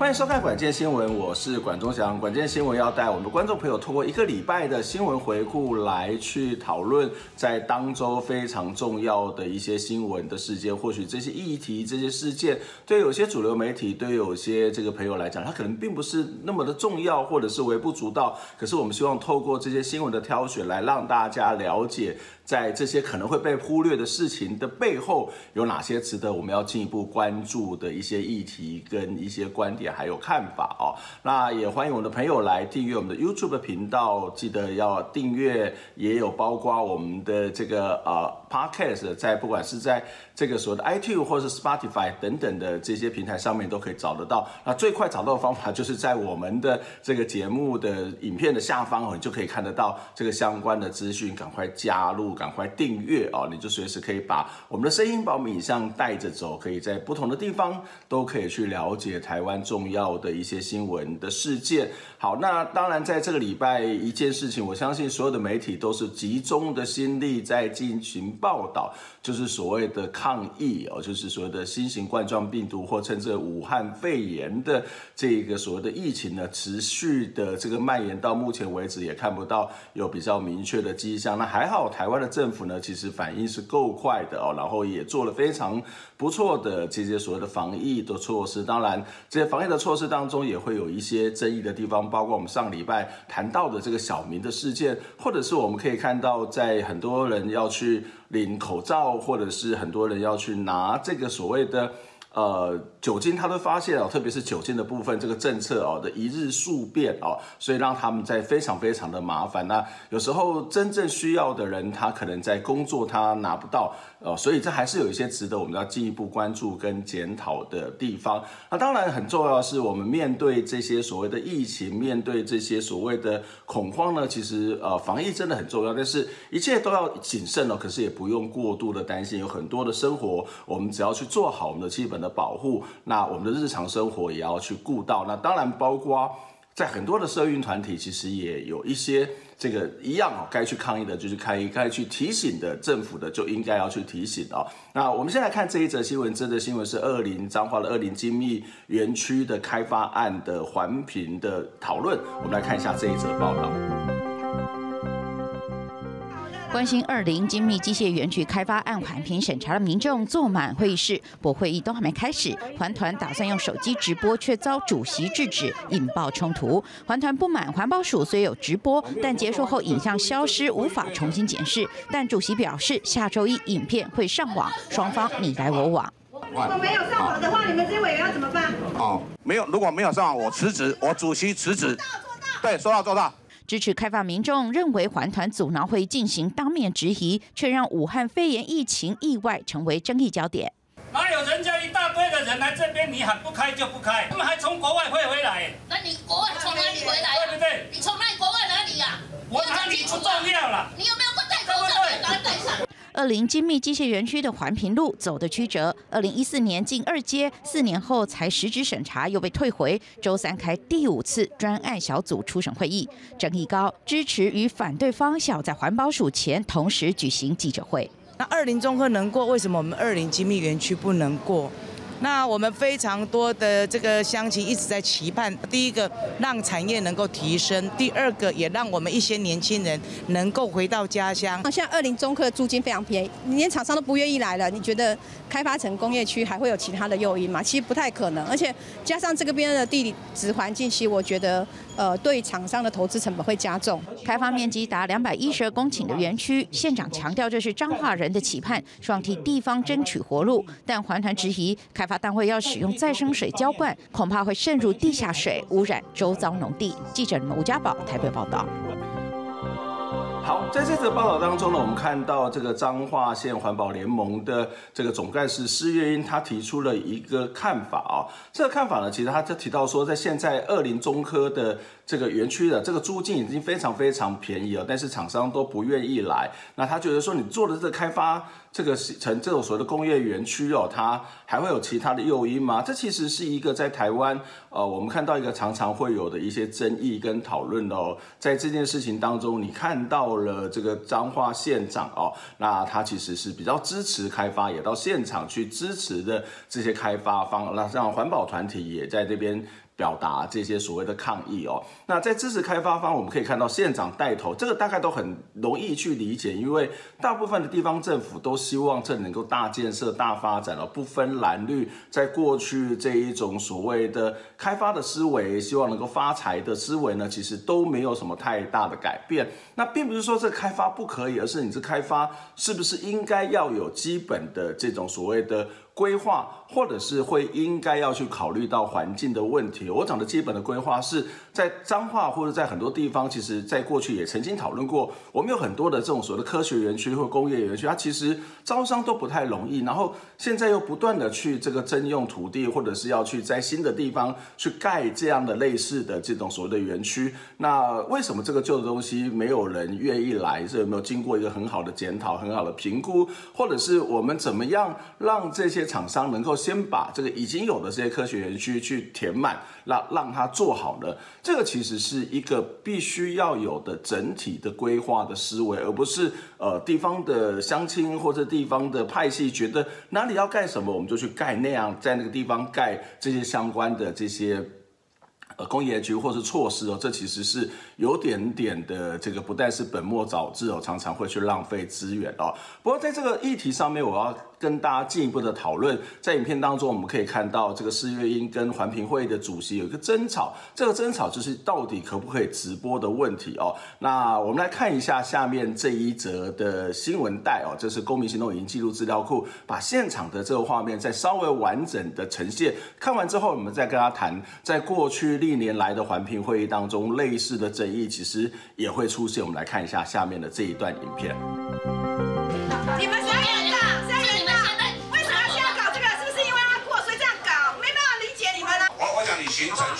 欢迎收看《管见新闻》，我是管中祥。管见新闻要带我们的观众朋友，透过一个礼拜的新闻回顾来去讨论在当周非常重要的一些新闻的事件。或许这些议题、这些事件，对有些主流媒体、对有些这个朋友来讲，它可能并不是那么的重要，或者是微不足道。可是我们希望透过这些新闻的挑选，来让大家了解。在这些可能会被忽略的事情的背后，有哪些值得我们要进一步关注的一些议题跟一些观点还有看法哦？那也欢迎我们的朋友来订阅我们的 YouTube 频道，记得要订阅，也有包括我们的这个呃 Podcast，在不管是在这个所谓的 iTunes 或是 Spotify 等等的这些平台上面都可以找得到。那最快找到的方法就是在我们的这个节目的影片的下方哦，你就可以看得到这个相关的资讯，赶快加入。赶快订阅哦，你就随时可以把我们的声音把我们影像带着走，可以在不同的地方都可以去了解台湾重要的一些新闻的事件。好，那当然在这个礼拜一件事情，我相信所有的媒体都是集中的心力在进行报道，就是所谓的抗疫哦，就是所谓的新型冠状病毒或称之为武汉肺炎的这个所谓的疫情呢，持续的这个蔓延到目前为止也看不到有比较明确的迹象。那还好，台湾的。政府呢，其实反应是够快的哦，然后也做了非常不错的这些所谓的防疫的措施。当然，这些防疫的措施当中也会有一些争议的地方，包括我们上礼拜谈到的这个小明的事件，或者是我们可以看到，在很多人要去领口罩，或者是很多人要去拿这个所谓的。呃，酒精他都发现哦，特别是酒精的部分，这个政策哦的一日数变哦，所以让他们在非常非常的麻烦。那有时候真正需要的人，他可能在工作，他拿不到哦，所以这还是有一些值得我们要进一步关注跟检讨的地方。那当然很重要的是，我们面对这些所谓的疫情，面对这些所谓的恐慌呢，其实呃防疫真的很重要，但是一切都要谨慎哦，可是也不用过度的担心，有很多的生活，我们只要去做好我们的基本的保护，那我们的日常生活也要去顾到。那当然，包括在很多的社运团体，其实也有一些这个一样哦，该去抗议的就去抗议，该去提醒的政府的就应该要去提醒哦。那我们先来看这一则新闻，这则新闻是二零彰化的二零精密园区的开发案的环评的讨论。我们来看一下这一则报道。关心二零精密机械园区开发案环评审查的民众坐满会议室，不会议都还没开始，环团打算用手机直播，却遭主席制止，引爆冲突。环团不满环保署虽有直播，但结束后影像消失，无法重新检视。但主席表示，下周一影片会上网，双方你来我往。如果没有上网的话，你们这些委员要怎么办？哦，没有，如果没有上网，我辞职，我主席辞职。对，说到做到。支持开放民众认为环团阻挠会进行当面质疑，却让武汉肺炎疫情意外成为争议焦点。哪有人家一大堆的人来这边，你喊不开就不开？他们还从国外会回来？那你国外从哪里回来、啊？对不对？你从哪里国外哪里呀、啊？我哪里不重要了？你有没有不戴口罩？你把它戴上。二林精密机械园区的环评路走得曲折。二零一四年进二阶，四年后才实质审查，又被退回。周三开第五次专案小组初审会议，争议高，支持与反对方想在环保署前同时举行记者会。那二林中科能过，为什么我们二林精密园区不能过？那我们非常多的这个乡亲一直在期盼，第一个让产业能够提升，第二个也让我们一些年轻人能够回到家乡。现在二零中科的租金非常便宜，你连厂商都不愿意来了，你觉得开发成工业区还会有其他的诱因吗？其实不太可能，而且加上这个边的地理指环境，其实我觉得呃对厂商的投资成本会加重。开发面积达两百一十二公顷的园区，县长强调这是彰化人的期盼，希望替地方争取活路，但环团质疑开发单位要使用再生水浇灌，恐怕会渗入地下水，污染周遭农地。记者吴家宝台北报道。好，在这则报道当中呢，我们看到这个彰化县环保联盟的这个总干事施月英，他提出了一个看法啊、哦。这个看法呢，其实他就提到说，在现在二林中科的这个园区的这个租金已经非常非常便宜了，但是厂商都不愿意来。那他觉得说，你做的这个开发。这个成这种所谓的工业园区哦，它还会有其他的诱因吗？这其实是一个在台湾，呃，我们看到一个常常会有的一些争议跟讨论哦。在这件事情当中，你看到了这个彰化县长哦，那他其实是比较支持开发，也到现场去支持的这些开发方，那让环保团体也在这边。表达这些所谓的抗议哦。那在支持开发方，我们可以看到县长带头，这个大概都很容易去理解，因为大部分的地方政府都希望这能够大建设、大发展哦，不分蓝绿。在过去这一种所谓的开发的思维，希望能够发财的思维呢，其实都没有什么太大的改变。那并不是说这开发不可以，而是你这开发是不是应该要有基本的这种所谓的。规划，或者是会应该要去考虑到环境的问题。我讲的基本的规划是在彰化或者在很多地方，其实在过去也曾经讨论过。我们有很多的这种所谓的科学园区或工业园区，它其实招商都不太容易。然后现在又不断的去这个征用土地，或者是要去在新的地方去盖这样的类似的这种所谓的园区。那为什么这个旧的东西没有人愿意来？是有没有经过一个很好的检讨、很好的评估，或者是我们怎么样让这些？厂商能够先把这个已经有的这些科学园区去填满，让让它做好呢？这个其实是一个必须要有的整体的规划的思维，而不是呃地方的乡亲或者地方的派系觉得哪里要盖什么，我们就去盖那样，在那个地方盖这些相关的这些。呃，工业局或是措施哦，这其实是有点点的这个，不但是本末倒置哦，常常会去浪费资源哦。不过在这个议题上面，我要跟大家进一步的讨论。在影片当中，我们可以看到这个世越英跟环评会的主席有一个争吵，这个争吵就是到底可不可以直播的问题哦。那我们来看一下下面这一则的新闻带哦，这是公民行动影音记录资料库把现场的这个画面再稍微完整的呈现。看完之后，我们再跟他谈，在过去历年来的环评会议当中，类似的争议其实也会出现。我们来看一下下面的这一段影片。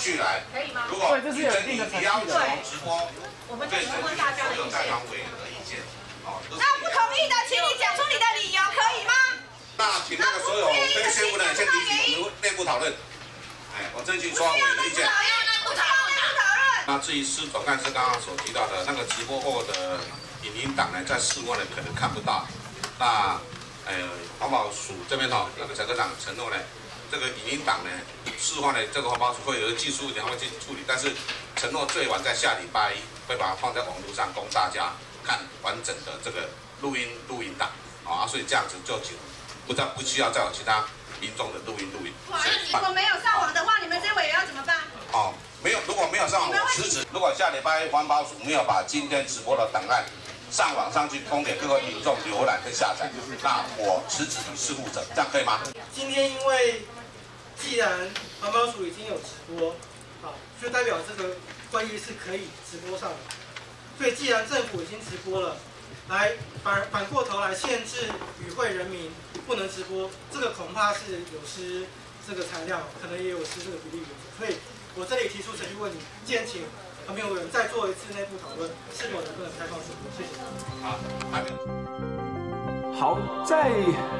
循程序来，可以吗？如果这是有一定的程序的。直播，我们直播大家的意见。那不同意的，请你讲出你的理由，可以吗？那请那个所有非宣布的先提起，我们内部讨论。哎，我争取说我的意见。那至于施总干事刚刚所提到的那个直播后的影音档呢，在室外呢可能看不到。那呃，环保署这边哈，那个陈科长承诺呢，这个影音档呢，室外呢这个环保署会有技术问题会去处理，但是承诺最晚在下礼拜一会把它放在网络上供大家看完整的这个录音录音档啊，所以这样子就就不再不需要再有其他。民众的录音录音。如果没有上网的话，你们这委员要怎么办？哦，没有，如果没有上网，我辞职。如果下礼拜环保署没有把今天直播的档案上网上去供给各位民众浏览跟下载，那我辞职以事负责，这样可以吗？今天因为既然环保署已经有直播，好，就代表这个会议是可以直播上的。所以既然政府已经直播了。来反反过头来限制与会人民不能直播，这个恐怕是有失这个材料，可能也有失这个比例原则。所以我这里提出程序问题，建请环评委员再做一次内部讨论，是否能不能开放直播？谢谢。好，还没有。好，在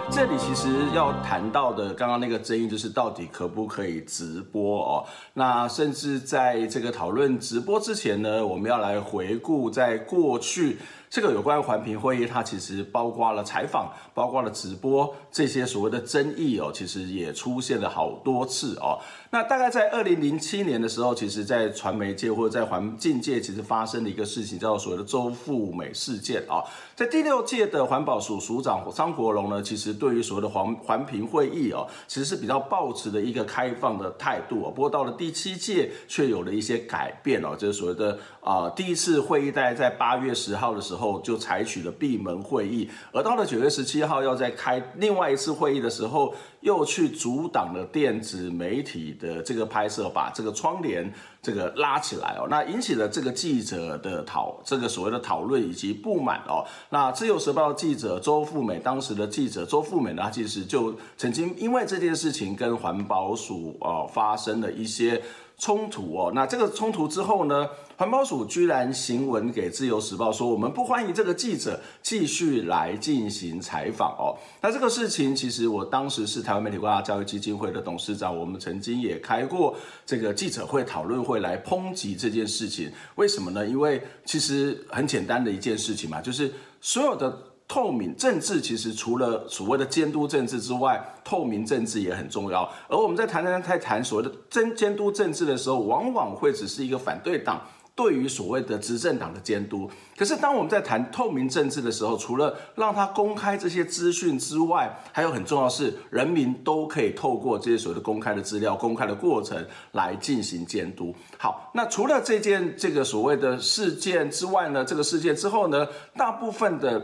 这里其实要谈到的刚刚那个争议，就是到底可不可以直播哦？那甚至在这个讨论直播之前呢，我们要来回顾在过去。这个有关环评会议，它其实包括了采访，包括了直播这些所谓的争议哦，其实也出现了好多次哦。那大概在二零零七年的时候，其实，在传媒界或者在环境界，其实发生了一个事情，叫做所谓的周富美事件啊。在第六届的环保署署长张国荣呢，其实对于所谓的环环评会议哦，其实是比较抱持的一个开放的态度哦。不过到了第七届，却有了一些改变哦，就是所谓的啊，第一次会议大概在八月十号的时候。就采取了闭门会议，而到了九月十七号要再开另外一次会议的时候，又去阻挡了电子媒体的这个拍摄，把这个窗帘这个拉起来哦，那引起了这个记者的讨这个所谓的讨论以及不满哦。那自由时报记者周富美，当时的记者周富美呢，其实就曾经因为这件事情跟环保署哦发生了一些。冲突哦，那这个冲突之后呢，环保署居然行文给自由时报说，我们不欢迎这个记者继续来进行采访哦。那这个事情其实我当时是台湾媒体国家教育基金会的董事长，我们曾经也开过这个记者会讨论会来抨击这件事情。为什么呢？因为其实很简单的一件事情嘛，就是所有的。透明政治其实除了所谓的监督政治之外，透明政治也很重要。而我们在谈谈在谈所谓的监监督政治的时候，往往会只是一个反对党对于所谓的执政党的监督。可是当我们在谈透明政治的时候，除了让他公开这些资讯之外，还有很重要的是，人民都可以透过这些所谓的公开的资料、公开的过程来进行监督。好，那除了这件这个所谓的事件之外呢，这个事件之后呢，大部分的。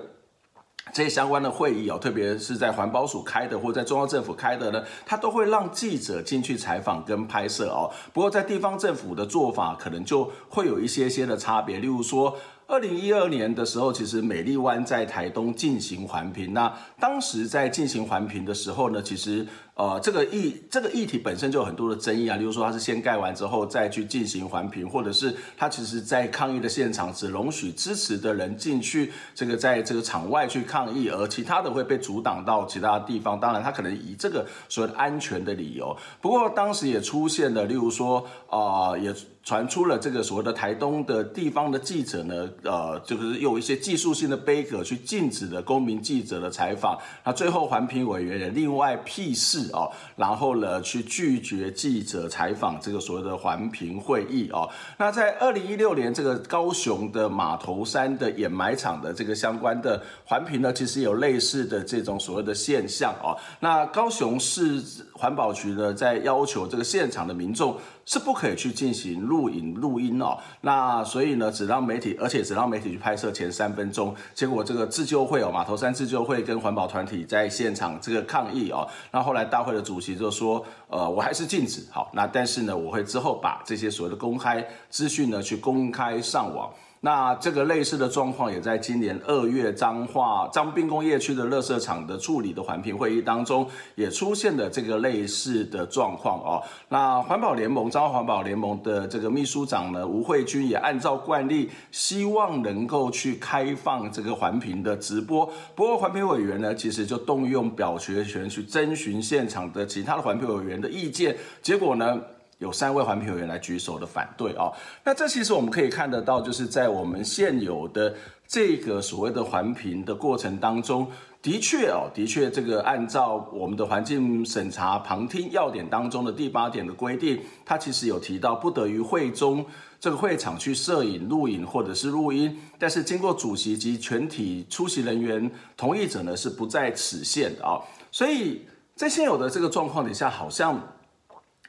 这些相关的会议哦，特别是在环保署开的，或在中央政府开的呢，他都会让记者进去采访跟拍摄哦。不过在地方政府的做法，可能就会有一些些的差别，例如说。二零一二年的时候，其实美丽湾在台东进行环评。那当时在进行环评的时候呢，其实呃这个议这个议题本身就有很多的争议啊。例如说，它是先盖完之后再去进行环评，或者是它其实在抗议的现场只容许支持的人进去，这个在这个场外去抗议，而其他的会被阻挡到其他地方。当然，它可能以这个所谓的安全的理由。不过当时也出现了，例如说啊、也。传出了这个所谓的台东的地方的记者呢，呃，就是用一些技术性的杯葛去禁止了公民记者的采访。那最后环评委员也另外辟示哦，然后呢去拒绝记者采访这个所谓的环评会议哦。那在二零一六年这个高雄的马头山的掩埋场的这个相关的环评呢，其实有类似的这种所谓的现象哦。那高雄市环保局呢，在要求这个现场的民众。是不可以去进行录影录音哦，那所以呢，只让媒体，而且只让媒体去拍摄前三分钟。结果这个自救会哦，马头山自救会跟环保团体在现场这个抗议哦，那后来大会的主席就说，呃，我还是禁止好，那但是呢，我会之后把这些所谓的公开资讯呢，去公开上网。那这个类似的状况也在今年二月彰化彰滨工业区的垃圾场的处理的环评会议当中，也出现了这个类似的状况哦。那环保联盟彰化环保联盟的这个秘书长呢，吴慧君也按照惯例，希望能够去开放这个环评的直播。不过环评委员呢，其实就动用表决权去征询现场的其他的环评委员的意见，结果呢，有三位环评委员来举手的反对哦，那这其实我们可以看得到，就是在我们现有的这个所谓的环评的过程当中，的确哦，的确这个按照我们的环境审查旁听要点当中的第八点的规定，它其实有提到不得于会中这个会场去摄影、录影或者是录音，但是经过主席及全体出席人员同意者呢，是不在此限的啊。所以在现有的这个状况底下，好像。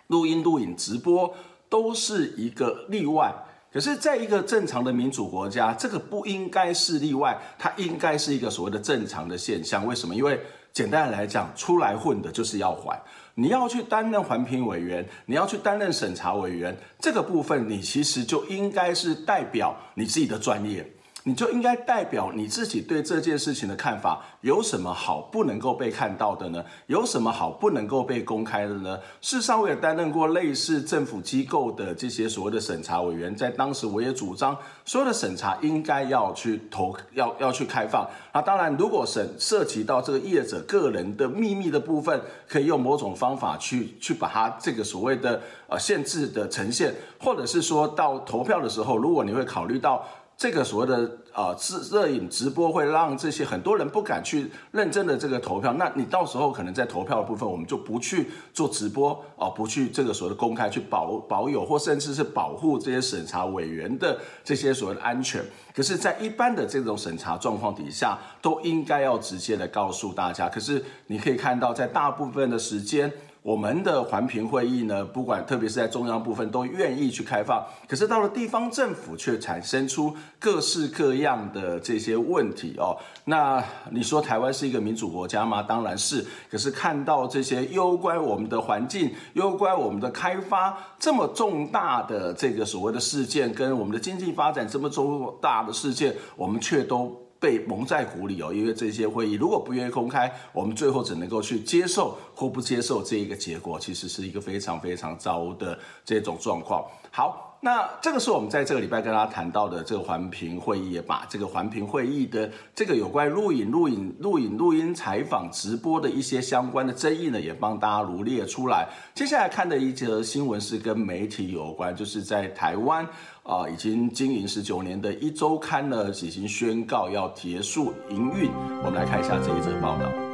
录音、录影、直播都是一个例外，可是，在一个正常的民主国家，这个不应该是例外，它应该是一个所谓的正常的现象。为什么？因为简单来讲，出来混的就是要还。你要去担任环评委员，你要去担任审查委员，这个部分你其实就应该是代表你自己的专业。你就应该代表你自己对这件事情的看法，有什么好不能够被看到的呢？有什么好不能够被公开的呢？事实上，我也担任过类似政府机构的这些所谓的审查委员，在当时我也主张，所有的审查应该要去投，要要去开放。那当然，如果审涉及到这个业者个人的秘密的部分，可以用某种方法去去把它这个所谓的呃限制的呈现，或者是说到投票的时候，如果你会考虑到。这个所谓的啊自摄影直播会让这些很多人不敢去认真的这个投票，那你到时候可能在投票的部分，我们就不去做直播哦，不去这个所谓的公开去保保有或甚至是保护这些审查委员的这些所谓的安全。可是，在一般的这种审查状况底下，都应该要直接的告诉大家。可是你可以看到，在大部分的时间。我们的环评会议呢，不管特别是在中央部分都愿意去开放，可是到了地方政府却产生出各式各样的这些问题哦。那你说台湾是一个民主国家吗？当然是。可是看到这些攸关我们的环境、攸关我们的开发这么重大的这个所谓的事件，跟我们的经济发展这么重大的事件，我们却都。被蒙在鼓里哦，因为这些会议如果不愿意公开，我们最后只能够去接受或不接受这一个结果，其实是一个非常非常糟的这种状况。好。那这个是我们在这个礼拜跟大家谈到的这个环评会议，也把这个环评会议的这个有关录影、录影、录影、录音、采访、直播的一些相关的争议呢，也帮大家罗列出来。接下来看的一则新闻是跟媒体有关，就是在台湾啊、已经经营十九年的一周刊呢，已经宣告要结束营运。我们来看一下这一则报道。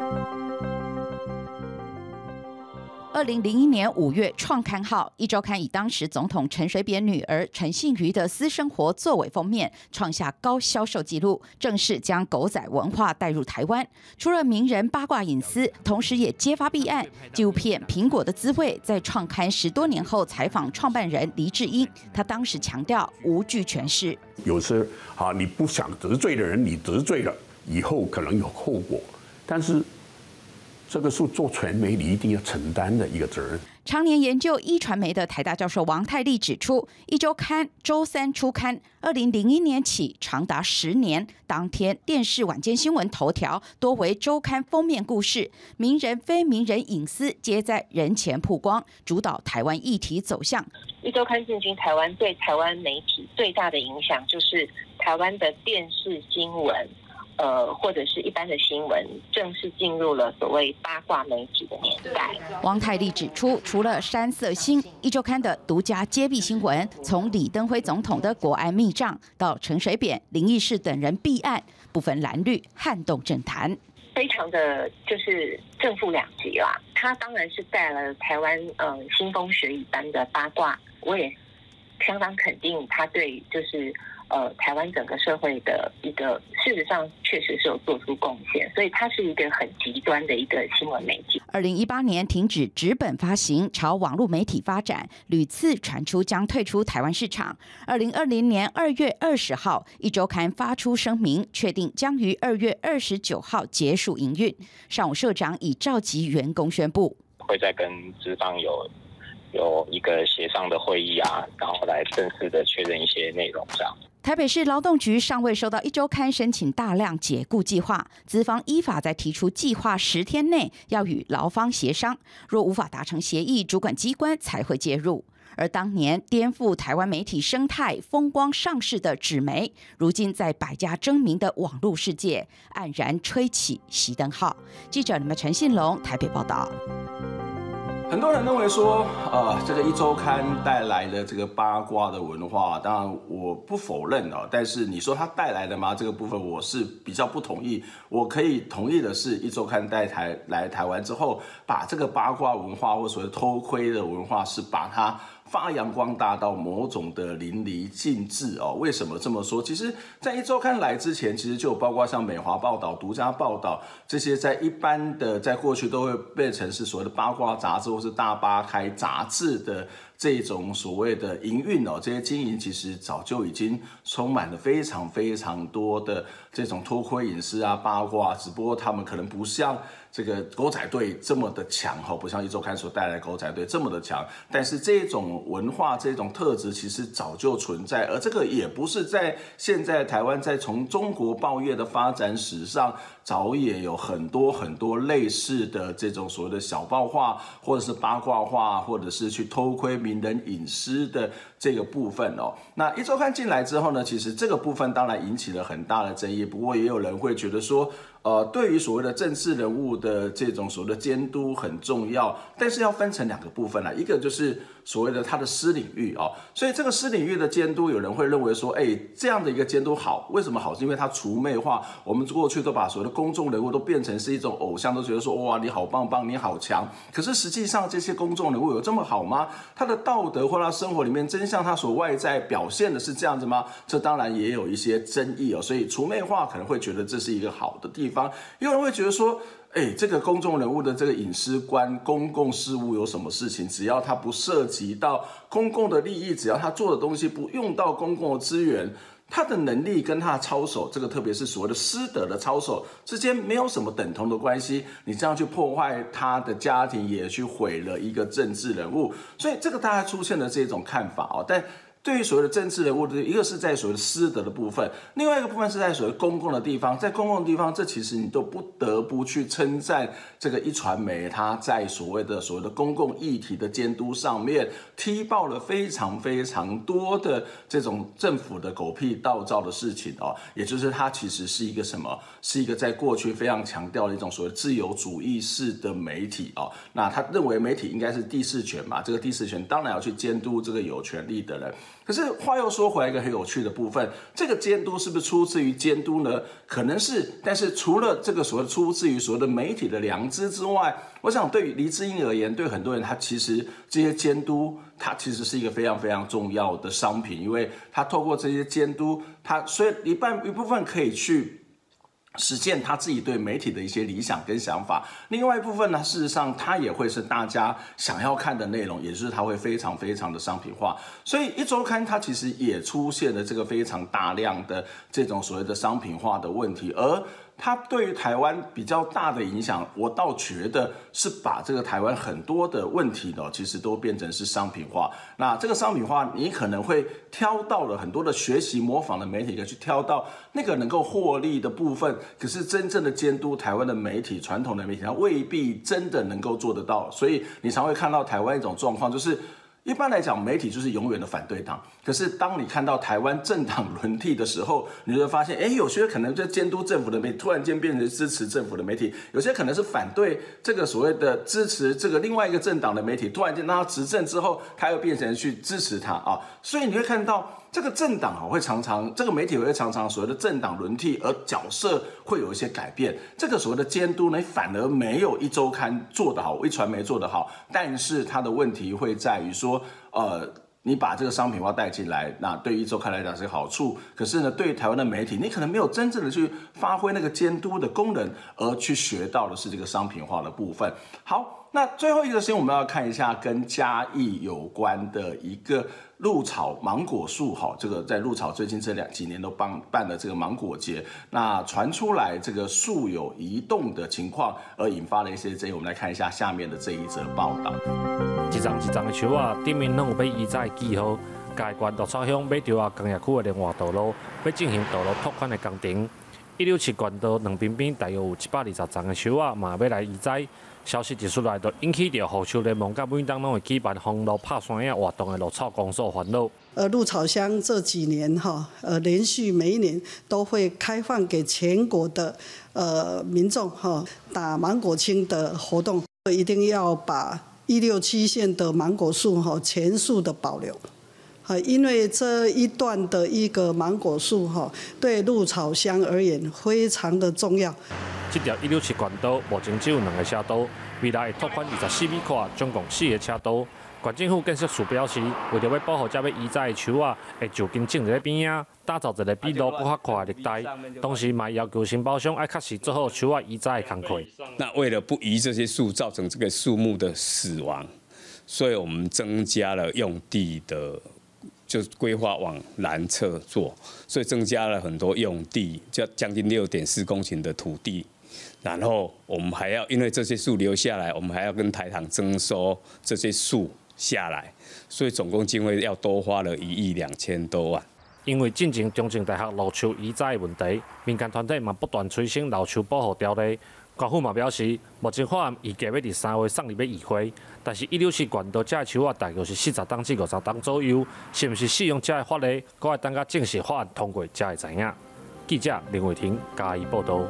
二零零一年五月创刊号《一周刊》以当时总统陈水扁女儿陈幸妤的私生活作为封面，创下高销售纪录，正式将狗仔文化带入台湾。除了名人八卦隐私，同时也揭发弊案。纪录片《苹果的滋味》在创刊十多年后采访创办人黎智英，他当时强调无惧权势。有时啊，你不想得罪的人，你得罪了，以后可能有后果，但是。这个是做传媒你一定要承担的一个责任。常年研究壹传媒的台大教授王泰利指出，一周刊周三出刊，二零零一年起长达十年，当天电视晚间新闻头条多为周刊封面故事，名人非名人隐私皆在人前曝光，主导台湾议题走向。一周刊进军台湾，对台湾媒体最大的影响就是台湾的电视新闻。呃，或者是一般的新闻，正式进入了所谓八卦媒体的年代。王太利指出，除了山色星、一周刊的独家揭秘新闻，从李登辉总统的国安密账到陈水扁、林义士等人弊案，不分蓝绿，撼动政坛，非常的就是正负两极啦。他当然是带了台湾嗯、呃、腥风血雨般的八卦，我也相当肯定他对就是。呃，台湾整个社会的一个，事实上确实是有做出贡献，所以它是一个很极端的一个新闻媒体。二零一八年停止纸本发行，朝网络媒体发展，屡次传出将退出台湾市场。二零二零年二月二十号，一周刊发出声明，确定将于二月二十九号结束营运。上午，社长已召集员工宣布，会再跟资方有有一个协商的会议啊，然后来正式的确认一些内容这样。台北市劳动局尚未收到一周刊申请大量解雇计划，资方依法在提出计划十天内要与劳方协商，若无法达成协议，主管机关才会介入。而当年颠覆台湾媒体生态、风光上市的纸媒，如今在百家争鸣的网络世界，黯然吹起熄灯号。记者们陈信龙台北报道。很多人认为说，呃，这个一周刊带来的这个八卦的文化，当然我不否认哦。但是你说它带来的吗？这个部分我是比较不同意。我可以同意的是，一周刊带台来台湾之后，把这个八卦文化或所谓偷窥的文化，是把它。发扬光大到某种的淋漓尽致哦。为什么这么说？其实，在一周刊来之前，其实就包括像美华报道、独家报道这些，在一般的在过去都会变成是所谓的八卦杂志或是大八开杂志的这种所谓的营运哦。这些经营其实早就已经充满了非常非常多的这种偷窥隐私啊、八卦，只不过他们可能不像。这个狗仔队这么的强哈，不像一周刊所带来狗仔队这么的强，但是这种文化、这种特质其实早就存在，而这个也不是在现在台湾，在从中国报业的发展史上，早也有很多很多类似的这种所谓的小报化，或者是八卦化，或者是去偷窥名人隐私的这个部分哦。那一周刊进来之后呢，其实这个部分当然引起了很大的争议，不过也有人会觉得说。呃，对于所谓的政治人物的这种所谓的监督很重要，但是要分成两个部分啦，一个就是。所谓的他的私领域哦，所以这个私领域的监督，有人会认为说，哎，这样的一个监督好，为什么好？是因为他除魅化，我们过去都把所谓的公众人物都变成是一种偶像，都觉得说，哇，你好棒棒，你好强。可是实际上，这些公众人物有这么好吗？他的道德或他生活里面真相他所外在表现的是这样子吗？这当然也有一些争议哦。所以除魅化可能会觉得这是一个好的地方，有人会觉得说。哎，这个公众人物的这个隐私关公共事务有什么事情？只要他不涉及到公共的利益，只要他做的东西不用到公共的资源，他的能力跟他的操守，这个特别是所谓的师德的操守之间没有什么等同的关系。你这样去破坏他的家庭，也去毁了一个政治人物，所以这个大家出现了这种看法哦。但对于所谓的政治人物的，一个是在所谓的私德的部分，另外一个部分是在所谓公共的地方，在公共地方，这其实你都不得不去称赞这个一传媒，它在所谓的所谓的公共议题的监督上面踢爆了非常非常多的这种政府的狗屁倒灶的事情哦，也就是它其实是一个什么？是一个在过去非常强调的一种所谓自由主义式的媒体哦，那他认为媒体应该是第四权嘛，这个第四权当然要去监督这个有权力的人。可是话又说回来，一个很有趣的部分，这个监督是不是出自于监督呢？可能是，但是除了这个所谓出自于所谓的媒体的良知之外，我想对于黎智英而言，对很多人他其实这些监督，他其实是一个非常非常重要的商品，因为他透过这些监督，他所以一半一部分可以去。实践他自己对媒体的一些理想跟想法，另外一部分呢，事实上他也会是大家想要看的内容，也就是他会非常非常的商品化，所以一周刊它其实也出现了这个非常大量的这种所谓的商品化的问题，而。它对于台湾比较大的影响，我倒觉得是把这个台湾很多的问题呢，其实都变成是商品化。那这个商品化，你可能会挑到了很多的学习模仿的媒体，去挑到那个能够获利的部分。可是真正的监督台湾的媒体，传统的媒体，它未必真的能够做得到。所以你常会看到台湾一种状况，就是。一般来讲，媒体就是永远的反对党。可是，当你看到台湾政党轮替的时候，你就会发现，哎，有些可能在监督政府的媒体，突然间变成支持政府的媒体；有些可能是反对这个所谓的支持这个另外一个政党的媒体，突然间当他执政之后，他又变成去支持他啊。所以你会看到。这个政党啊，会常常这个媒体会常常所谓的政党轮替，而角色会有一些改变。这个所谓的监督呢，反而没有一周刊做得好，一传媒做得好。但是它的问题会在于说，呃，你把这个商品化带进来，那对于一周刊来讲是好处。可是呢，对于台湾的媒体，你可能没有真正的去发挥那个监督的功能，而去学到的是这个商品化的部分。好，那最后一个新闻我们要看一下跟嘉义有关的一个。鹿草芒果树，哈，这个在鹿草最近这两几年都办办了这个芒果节，那传出来这个树有移动的情况，而引发了一些争议。我们来看一下下面的这一则报道。一丛一丛的树啊，顶面拢有被移栽记号，嘉义县鹿草乡尾条啊工业区的联华道路要进行道路拓宽的工程。一六七县道两边边大约有一百二十丛的树啊，嘛要来移栽。消息一出来，就引起着护树联盟甲每当拢会举办封路拍山影活动的鹿草公所烦恼。呃，鹿草乡这几年哈，呃，连续每一年都会开放给全国的呃民众哈打芒果青的活动，一定要把一六七线的芒果树哈全数的保留。啊，因为这一段的一个芒果树哈，对鹿草乡而言非常的重要。这条一六七管道目前只有两个车道，未来会拓宽二十四米宽，总共四个车道。县政府建设署表示，为了要保护这位移栽的树啊，会就近种在边啊，打造一个比路更较宽的绿带。同时，嘛要求承包商要确实做好树啊移栽的工作。那为了不移这些树，造成这个树木的死亡，所以我们增加了用地的。就规划往南侧做，所以增加了很多用地，将将近六点四公顷的土地。然后我们还要，因为这些树留下来，我们还要跟台糖征收这些树下来，所以总共经费要多花了一亿两千多万。因为进行中正大学老树移栽问题，民间团体嘛不断催生老树保护条例。官府嘛表示，目前法案预计要伫三月送入要议会，但是一六七县道这个树啊，大概是四十档至五十档左右，是毋是适用这的法例，阁要等到正式法案通过才会知影。记者林伟霆嘉义报道。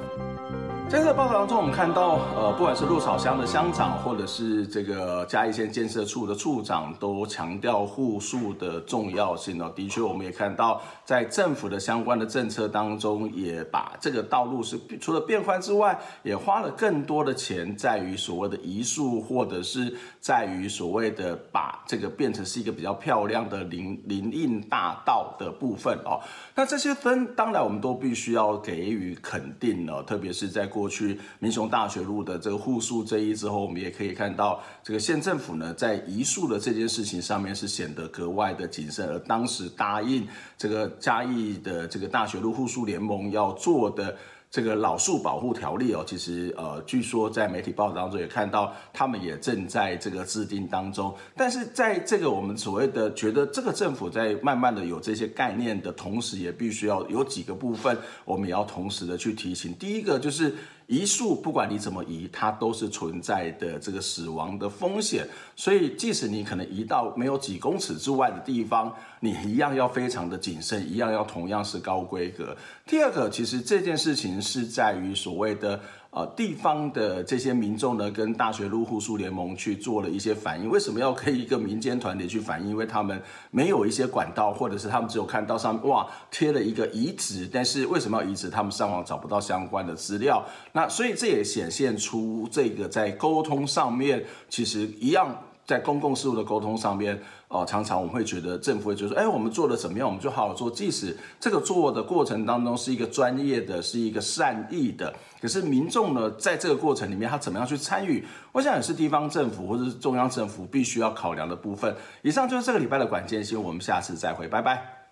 在这个报道当中，我们看到，呃，不管是鹿草乡的乡长，或者是这个嘉义县建设处的处长，都强调护树的重要性哦。的确，我们也看到，在政府的相关的政策当中，也把这个道路是除了变宽之外，也花了更多的钱，在于所谓的移树，或者是在于所谓的把这个变成是一个比较漂亮的林林荫大道的部分哦。那这些分，当然我们都必须要给予肯定哦，特别是在。过去民雄大学路的这个护树争议之后，我们也可以看到，这个县政府呢，在移树的这件事情上面是显得格外的谨慎。而当时答应这个嘉义的这个大学路护树联盟要做的这个老树保护条例哦，其实呃，据说在媒体报道当中也看到，他们也正在这个制定当中。但是在这个我们所谓的觉得这个政府在慢慢的有这些概念的同时，也必须要有几个部分，我们也要同时的去提醒。第一个就是。移树，不管你怎么移，它都是存在的这个死亡的风险。所以，即使你可能移到没有几公尺之外的地方，你一样要非常的谨慎，一样要同样是高规格。第二个，其实这件事情是在于所谓的。呃，地方的这些民众呢，跟大学路护树联盟去做了一些反应。为什么要跟一个民间团体去反映？因为他们没有一些管道，或者是他们只有看到上面哇贴了一个移址，但是为什么要移址？他们上网找不到相关的资料。那所以这也显现出这个在沟通上面，其实一样在公共事务的沟通上边。哦，常常我们会觉得政府会觉得说，哎，我们做的怎么样，我们就好好做。即使这个做的过程当中是一个专业的，是一个善意的，可是民众呢，在这个过程里面，他怎么样去参与？我想也是地方政府或者是中央政府必须要考量的部分。以上就是这个礼拜的管件新闻，我们下次再会，拜拜。